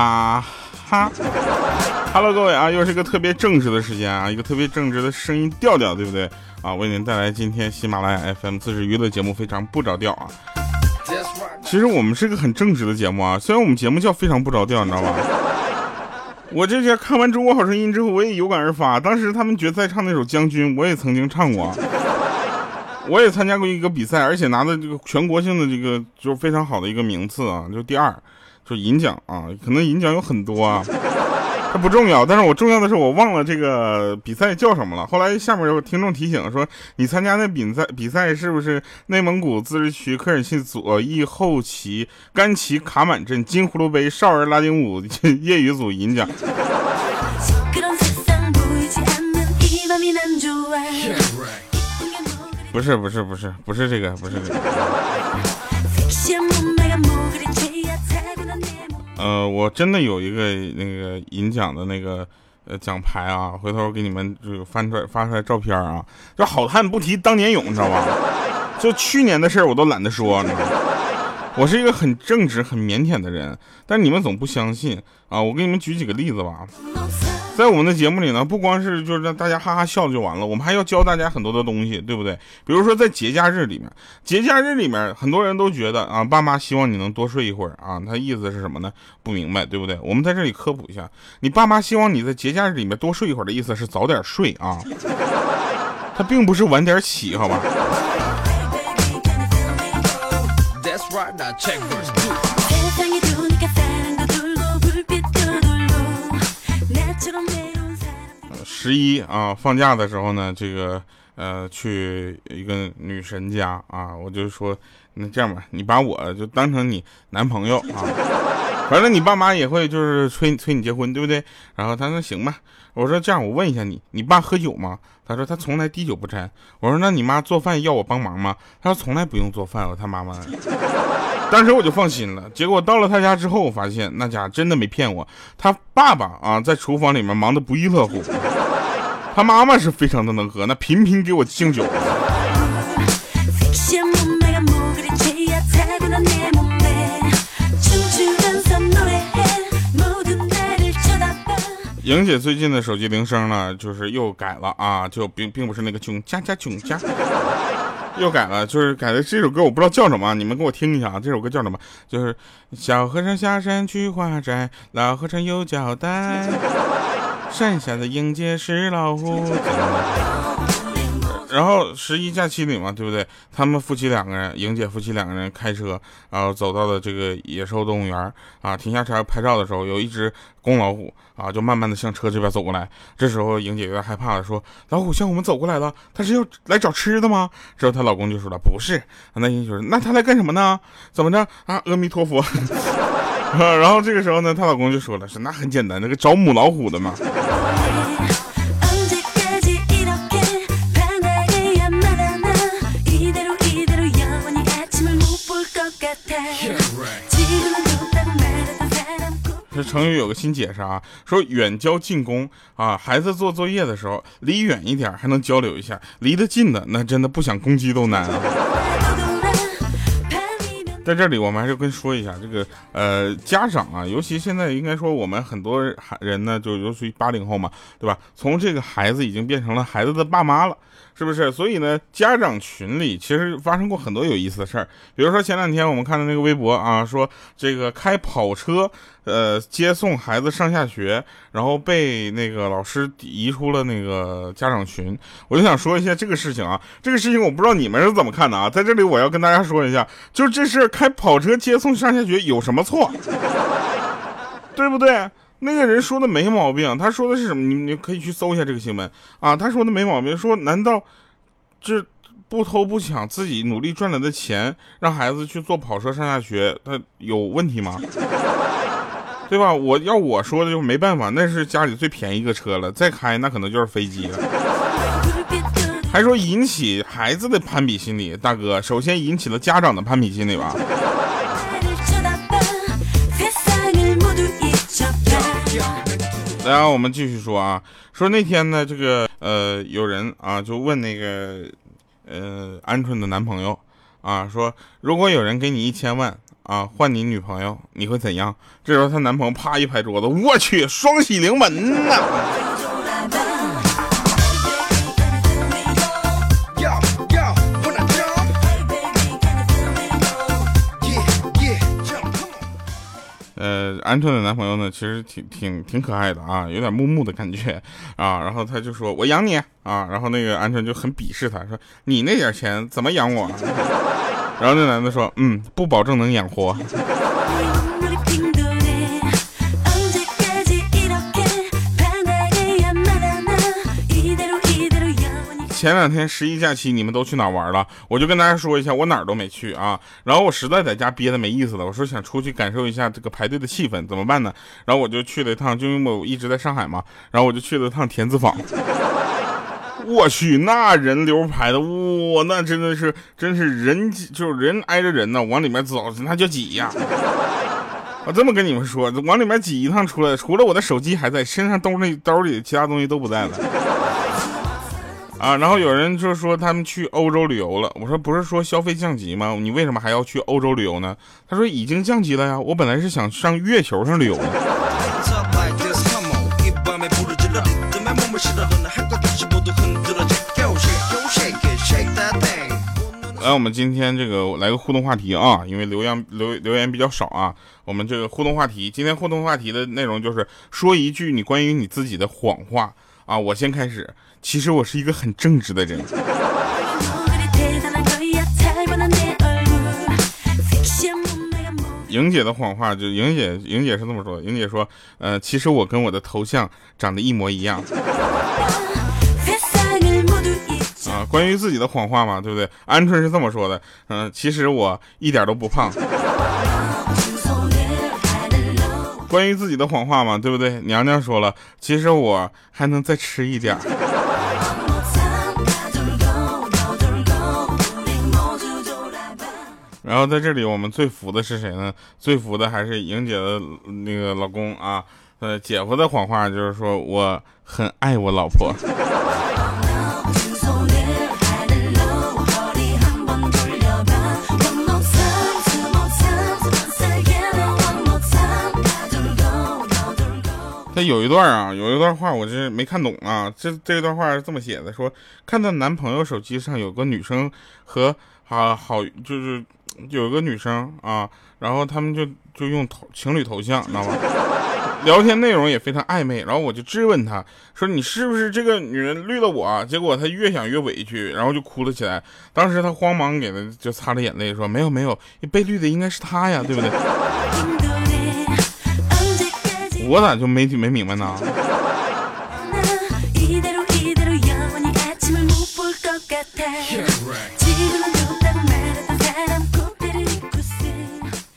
啊哈，Hello，各位啊，又是一个特别正直的时间啊，一个特别正直的声音调调，对不对啊？为您带来今天喜马拉雅 FM 自制娱乐节目，非常不着调啊。其实我们是个很正直的节目啊，虽然我们节目叫非常不着调，你知道吧？我这些看完《中国好声音》之后，我也有感而发。当时他们决赛唱那首《将军》，我也曾经唱过，我也参加过一个比赛，而且拿的这个全国性的这个就是非常好的一个名次啊，就第二。就银奖啊，可能银奖有很多啊，它不重要。但是我重要的是，我忘了这个比赛叫什么了。后来下面有听众提醒说，你参加那比赛比赛是不是内蒙古自治区科尔沁左翼后旗甘旗卡满镇金葫芦杯少儿拉丁舞 业余组银奖？不是不是不是不是这个不是这个。呃，我真的有一个那个银奖的那个呃奖牌啊，回头给你们就翻出来发出来照片啊。就好汉不提当年勇，你知道吧？就去年的事儿我都懒得说。我是一个很正直、很腼腆的人，但你们总不相信啊。我给你们举几个例子吧。在我们的节目里呢，不光是就是让大家哈哈笑就完了，我们还要教大家很多的东西，对不对？比如说在节假日里面，节假日里面很多人都觉得啊，爸妈希望你能多睡一会儿啊，他意思是什么呢？不明白，对不对？我们在这里科普一下，你爸妈希望你在节假日里面多睡一会儿的意思是早点睡啊，他并不是晚点起，好吧？十一啊，放假的时候呢，这个呃，去一个女神家啊，我就说，那这样吧，你把我就当成你男朋友啊，完了你爸妈也会就是催催你结婚，对不对？然后他说行吧，我说这样，我问一下你，你爸喝酒吗？他说他从来滴酒不沾。我说那你妈做饭要我帮忙吗？他说从来不用做饭，我他妈妈。当时我就放心了。结果到了他家之后，我发现那家真的没骗我，他爸爸啊在厨房里面忙得不亦乐乎。他妈妈是非常的能喝，那频频给我敬酒。莹姐最近的手机铃声呢，就是又改了啊，就并并不是那个囧加加囧加，又改了，就是改的这首歌我不知道叫什么，你们给我听一下啊，这首歌叫什么？就是小和尚下山去化斋，老和尚有交代。山下的迎接是老虎。然后十一假期里嘛，对不对？他们夫妻两个人，莹姐夫妻两个人开车，然后走到了这个野兽动物园啊，停下车拍照的时候，有一只公老虎啊，就慢慢的向车这边走过来。这时候莹姐有点害怕了说：“老虎向我们走过来了，他是要来找吃的吗？”之后她老公就说了：“不是。”那英姐说：“那他来干什么呢？怎么着啊？阿弥陀佛。”然后这个时候呢，她老公就说了：“是那很简单，那个找母老虎的嘛。”这成语有个新解释啊，说远交近攻啊，孩子做作业的时候离远一点还能交流一下，离得近的那真的不想攻击都难啊。在这里我们还是跟说一下这个呃家长啊，尤其现在应该说我们很多人呢，就尤其八零后嘛，对吧？从这个孩子已经变成了孩子的爸妈了。是不是？所以呢，家长群里其实发生过很多有意思的事儿。比如说前两天我们看的那个微博啊，说这个开跑车，呃，接送孩子上下学，然后被那个老师移出了那个家长群。我就想说一下这个事情啊，这个事情我不知道你们是怎么看的啊。在这里我要跟大家说一下，就是这事开跑车接送上下学有什么错？对不对？那个人说的没毛病，他说的是什么？你你可以去搜一下这个新闻啊。他说的没毛病，说难道这不偷不抢自己努力赚来的钱，让孩子去坐跑车上下学，他有问题吗？对吧？我要我说的就没办法，那是家里最便宜一个车了，再开那可能就是飞机了。还说引起孩子的攀比心理，大哥，首先引起了家长的攀比心理吧。然后我们继续说啊，说那天呢，这个呃，有人啊就问那个呃鹌鹑的男朋友啊，说如果有人给你一千万啊，换你女朋友，你会怎样？这时候她男朋友啪一拍桌子，我去，双喜临门呐！呃，鹌鹑的男朋友呢，其实挺挺挺可爱的啊，有点木木的感觉啊。然后他就说：“我养你啊。”然后那个鹌鹑就很鄙视他，说：“你那点钱怎么养我？” 然后那男的说：“嗯，不保证能养活。”前两天十一假期你们都去哪玩了？我就跟大家说一下，我哪儿都没去啊。然后我实在在家憋的没意思了，我说想出去感受一下这个排队的气氛，怎么办呢？然后我就去了一趟，就因为我一直在上海嘛，然后我就去了一趟田子坊。我去，那人流排的，哇，那真的是，真是人就是人挨着人呢，往里面走那就挤呀。我这么跟你们说，往里面挤一趟出来，除了我的手机还在，身上兜里兜里其他东西都不在了。啊，然后有人就说他们去欧洲旅游了。我说不是说消费降级吗？你为什么还要去欧洲旅游呢？他说已经降级了呀。我本来是想上月球上旅游的。来，我们今天这个来个互动话题啊，因为留言留留言比较少啊。我们这个互动话题，今天互动话题的内容就是说一句你关于你自己的谎话啊。我先开始。其实我是一个很正直的人。莹姐的谎话就莹姐，莹姐是这么说的。莹姐说，呃，其实我跟我的头像长得一模一样。啊，关于自己的谎话嘛，对不对？鹌鹑是这么说的，嗯，其实我一点都不胖。关于自己的谎话嘛，对不对？娘娘说了，其实我还能再吃一点。然后在这里，我们最服的是谁呢？最服的还是莹姐的那个老公啊。呃，姐夫的谎话就是说我很爱我老婆。有一段啊，有一段话我这没看懂啊。这这段话是这么写的：说看到男朋友手机上有个女生和啊好就是。有个女生啊，然后他们就就用头情侣头像，知道吗？聊天内容也非常暧昧，然后我就质问他说：“你是不是这个女人绿了我？”结果他越想越委屈，然后就哭了起来。当时他慌忙给他就擦了眼泪，说：“没有没有，被绿的应该是她呀，对不对？” 我咋就没没明白呢？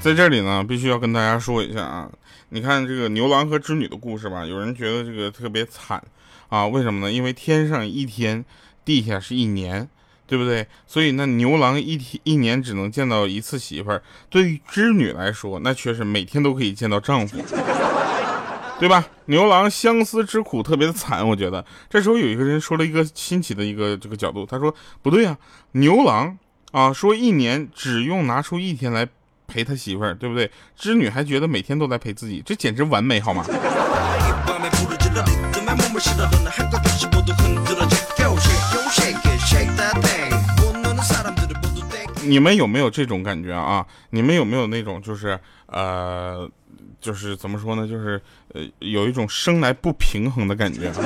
在这里呢，必须要跟大家说一下啊，你看这个牛郎和织女的故事吧，有人觉得这个特别惨啊，为什么呢？因为天上一天，地下是一年，对不对？所以那牛郎一天一年只能见到一次媳妇儿，对于织女来说，那却是每天都可以见到丈夫，对吧？牛郎相思之苦特别的惨，我觉得这时候有一个人说了一个新奇的一个这个角度，他说不对啊，牛郎啊说一年只用拿出一天来。陪他媳妇儿，对不对？织女还觉得每天都在陪自己，这简直完美，好吗？你们有没有这种感觉啊？你们有没有那种就是呃，就是怎么说呢？就是呃，有一种生来不平衡的感觉。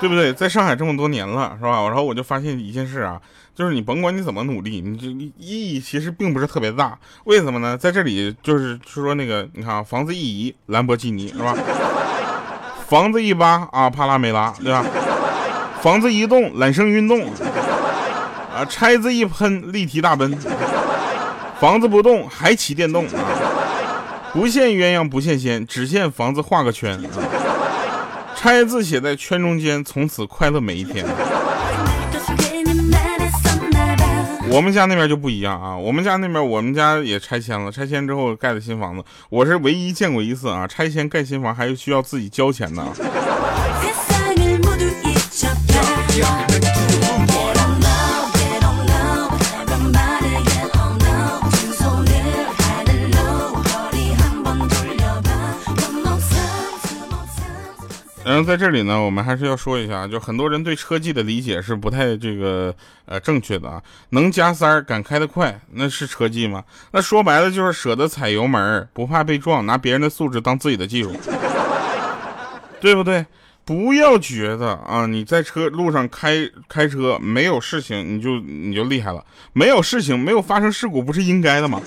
对不对？在上海这么多年了，是吧？然后我就发现一件事啊，就是你甭管你怎么努力，你这意义其实并不是特别大。为什么呢？在这里就是说那个，你看啊，房子一移，兰博基尼是吧？房子一扒啊，帕拉梅拉对吧？房子一动，揽胜运动啊，拆字一喷，立体大奔。房子不动，还骑电动啊？不羡鸳鸯不羡仙，只羡房子画个圈啊。拆字写在圈中间，从此快乐每一天。我们家那边就不一样啊，我们家那边我们家也拆迁了，拆迁之后盖的新房子，我是唯一见过一次啊，拆迁盖新房还需要自己交钱的。然后在这里呢，我们还是要说一下，就很多人对车技的理解是不太这个呃正确的啊。能加塞儿，敢开得快，那是车技吗？那说白了就是舍得踩油门，不怕被撞，拿别人的素质当自己的技术，对不对？不要觉得啊，你在车路上开开车没有事情，你就你就厉害了。没有事情，没有发生事故，不是应该的吗？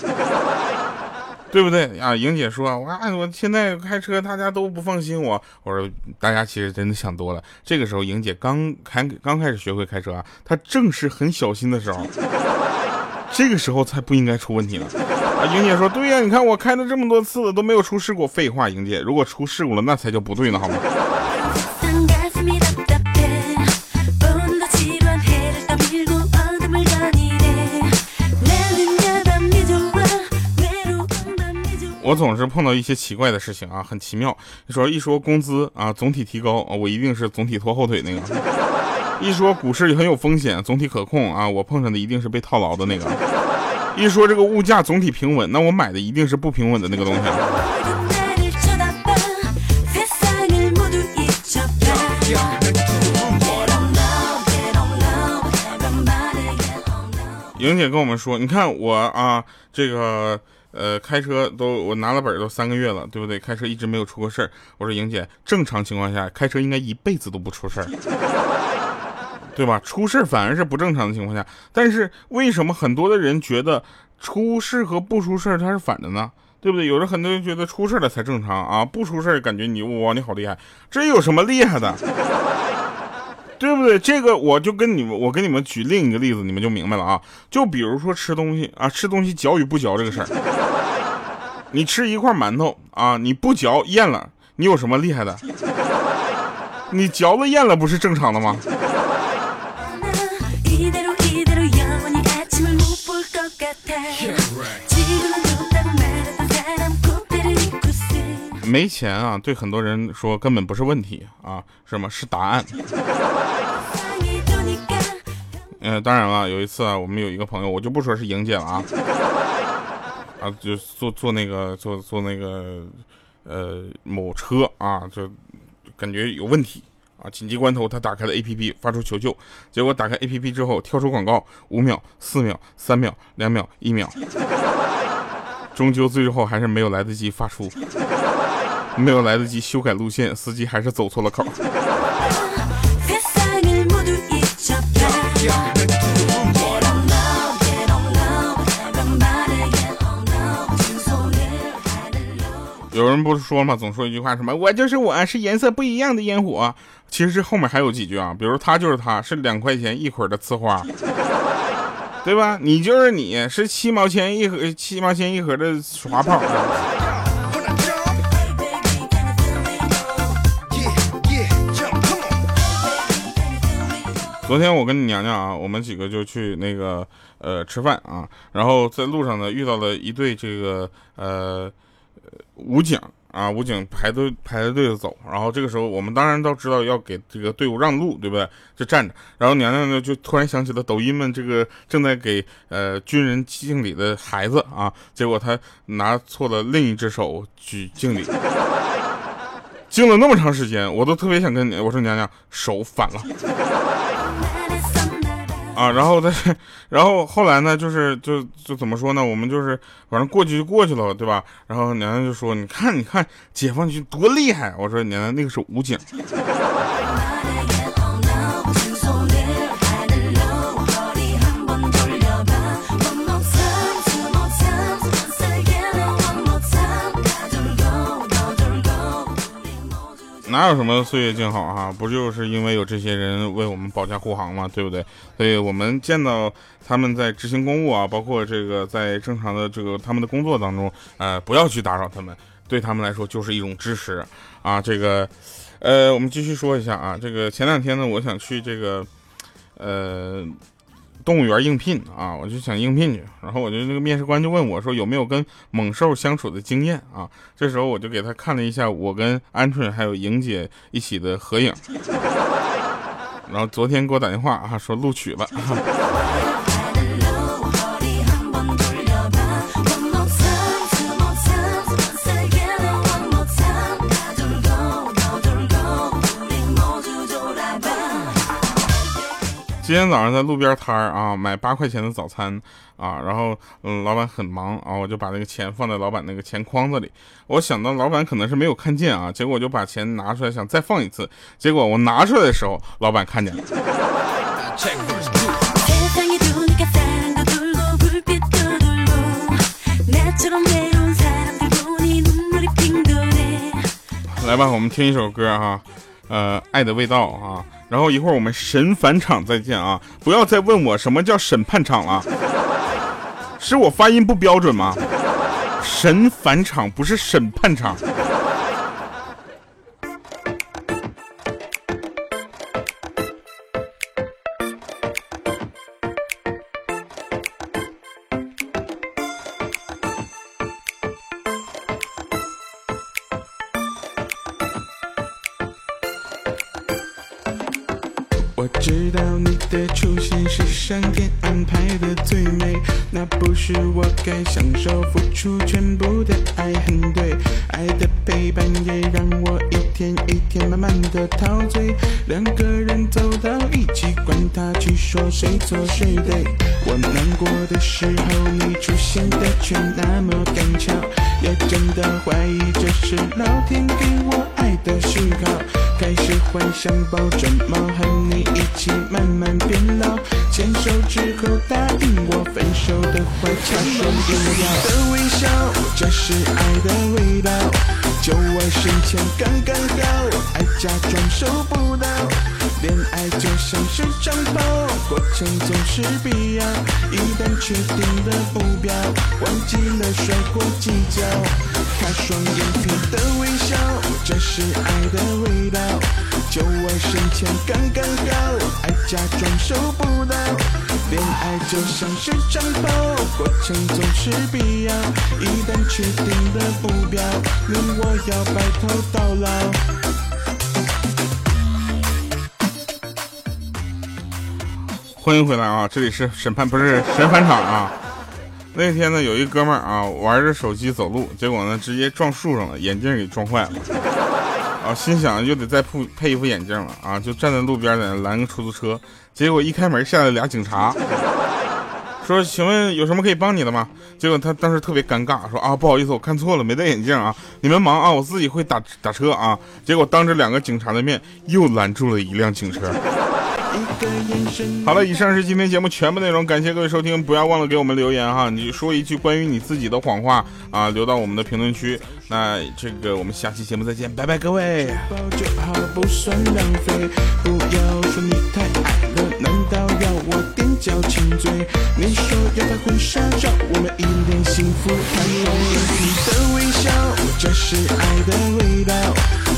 对不对啊？莹姐说，我我现在开车，大家都不放心我。我说，大家其实真的想多了。这个时候，莹姐刚开刚开始学会开车啊，她正是很小心的时候，这个时候才不应该出问题呢。啊，莹姐说，对呀，你看我开了这么多次了，都没有出事故。废话，莹姐，如果出事故了，那才叫不对呢，好吗？我总是碰到一些奇怪的事情啊，很奇妙。你说一说工资啊，总体提高，我一定是总体拖后腿那个；一说股市很有风险，总体可控啊，我碰上的一定是被套牢的那个；一说这个物价总体平稳，那我买的一定是不平稳的那个东西。莹姐跟我们说，你看我啊，这个。呃，开车都我拿了本都三个月了，对不对？开车一直没有出过事儿。我说莹姐，正常情况下开车应该一辈子都不出事儿，对吧？出事儿反而是不正常的情况下。但是为什么很多的人觉得出事和不出事它是反的呢？对不对？有的很多人觉得出事了才正常啊，不出事感觉你哇你好厉害，这有什么厉害的？对不对？这个我就跟你们，我给你们举另一个例子，你们就明白了啊。就比如说吃东西啊，吃东西嚼与不嚼这个事儿。你吃一块馒头啊，你不嚼咽了，你有什么厉害的？你嚼了咽了，不是正常的吗？没钱啊，对很多人说根本不是问题啊，什么是答案？嗯，当然了，有一次啊，我们有一个朋友，我就不说是莹姐了啊，啊，就坐坐那个坐坐那个呃某车啊，就感觉有问题啊，紧急关头他打开了 A P P 发出求救，结果打开 A P P 之后跳出广告，五秒、四秒、三秒、两秒、一秒，终究最后还是没有来得及发出。没有来得及修改路线，司机还是走错了口。有人不是说吗？总说一句话，什么我就是我是颜色不一样的烟火。其实这后面还有几句啊，比如他就是他是两块钱一捆的呲花，对吧？你就是你是七毛钱一盒七毛钱一盒的滑炮。昨天我跟你娘娘啊，我们几个就去那个呃吃饭啊，然后在路上呢遇到了一对这个呃武警啊，武警排队排着队的走，然后这个时候我们当然都知道要给这个队伍让路，对不对？就站着，然后娘娘呢就突然想起了抖音们这个正在给呃军人敬礼的孩子啊，结果他拿错了另一只手举敬礼，敬了那么长时间，我都特别想跟你我说娘娘手反了。啊，然后但是，然后后来呢，就是就就怎么说呢？我们就是反正过去就过去了，对吧？然后娘娘就说：“你看，你看，解放军多厉害！”我说：“娘娘，那个是武警。”哪有什么岁月静好哈？不就是因为有这些人为我们保驾护航嘛，对不对？所以我们见到他们在执行公务啊，包括这个在正常的这个他们的工作当中，呃，不要去打扰他们，对他们来说就是一种支持啊。这个，呃，我们继续说一下啊，这个前两天呢，我想去这个，呃。动物园应聘啊，我就想应聘去，然后我就那个面试官就问我说有没有跟猛兽相处的经验啊？这时候我就给他看了一下我跟鹌鹑还有莹姐一起的合影，然后昨天给我打电话啊说录取了。今天早上在路边摊儿啊买八块钱的早餐啊，然后嗯老板很忙啊，我就把那个钱放在老板那个钱筐子里。我想到老板可能是没有看见啊，结果我就把钱拿出来想再放一次，结果我拿出来的时候，老板看见了。来吧，我们听一首歌哈，呃，爱的味道啊。然后一会儿我们神返场再见啊！不要再问我什么叫审判场了，是我发音不标准吗？神返场不是审判场。我知道你的出现是上天安排的最美，那不是我该享受，付出全部的爱很对，爱的陪伴也让我一天一天慢慢的陶醉，两个人走到一起，管他去说谁错谁对。我难过的时候，你出现的却那么刚巧，也真的怀疑这是老天给我爱的讯号，开始幻想抱着猫和你。一起慢慢变老，牵手之后答应我分手的话，掐双眼的微笑，这是爱的味道。就我身前刚刚好，爱假装收不到。恋爱就像是长跑，过程总是必要。一旦确定的目标，忘记了摔过计较。他双眼皮的微笑，这是爱的味道。就我身前刚刚好，爱假装收不到。恋爱就像是长跑，过程总是必要。一旦确定的目标，你我要白头到老。欢迎回来啊！这里是审判，不是神返场啊。那天呢，有一哥们儿啊，玩着手机走路，结果呢，直接撞树上了，眼镜给撞坏了。啊，心想又得再配配一副眼镜了啊，就站在路边在那拦个出租车，结果一开门下来俩警察，说请问有什么可以帮你的吗？结果他当时特别尴尬，说啊不好意思，我看错了，没戴眼镜啊，你们忙啊，我自己会打打车啊。结果当着两个警察的面又拦住了一辆警车。好了，以上是今天节目全部内容，感谢各位收听，不要忘了给我们留言哈，你说一句关于你自己的谎话啊，留到我们的评论区。那这个我们下期节目再见，拜拜各位。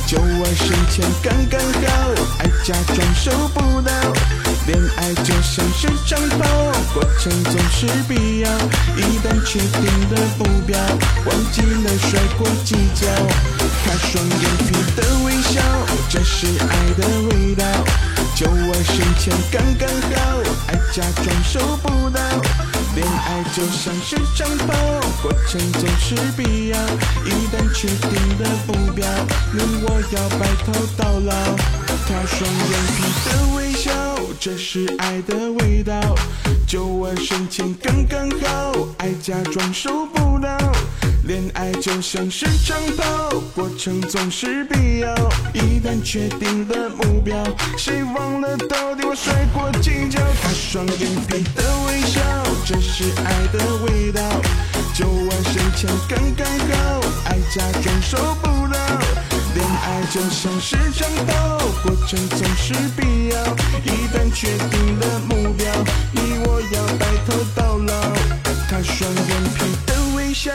就我身前刚刚好，爱假装收不到。恋爱就像是长跑，过程总是必要。一旦确定的目标，忘记了摔过几跤。他双眼皮的微笑，这是爱的味道。就我身前刚刚好，爱假装收不到。恋爱就像是长跑，过程总是必要。一旦确定的目标，你我要白头到老。他双眼皮的微笑，这是爱的味道。就我深情刚刚好，爱假装收不到。恋爱就像是长跑，过程总是必要。一旦确定了目标，谁忘了到底我摔过几跤？他双眼皮的微笑，这是爱的味道。就我深情刚刚好，爱假装收不到。恋爱就像是长跑，过程总是必要。一旦确定了目标，你我要白头到老。他双眼皮的微笑。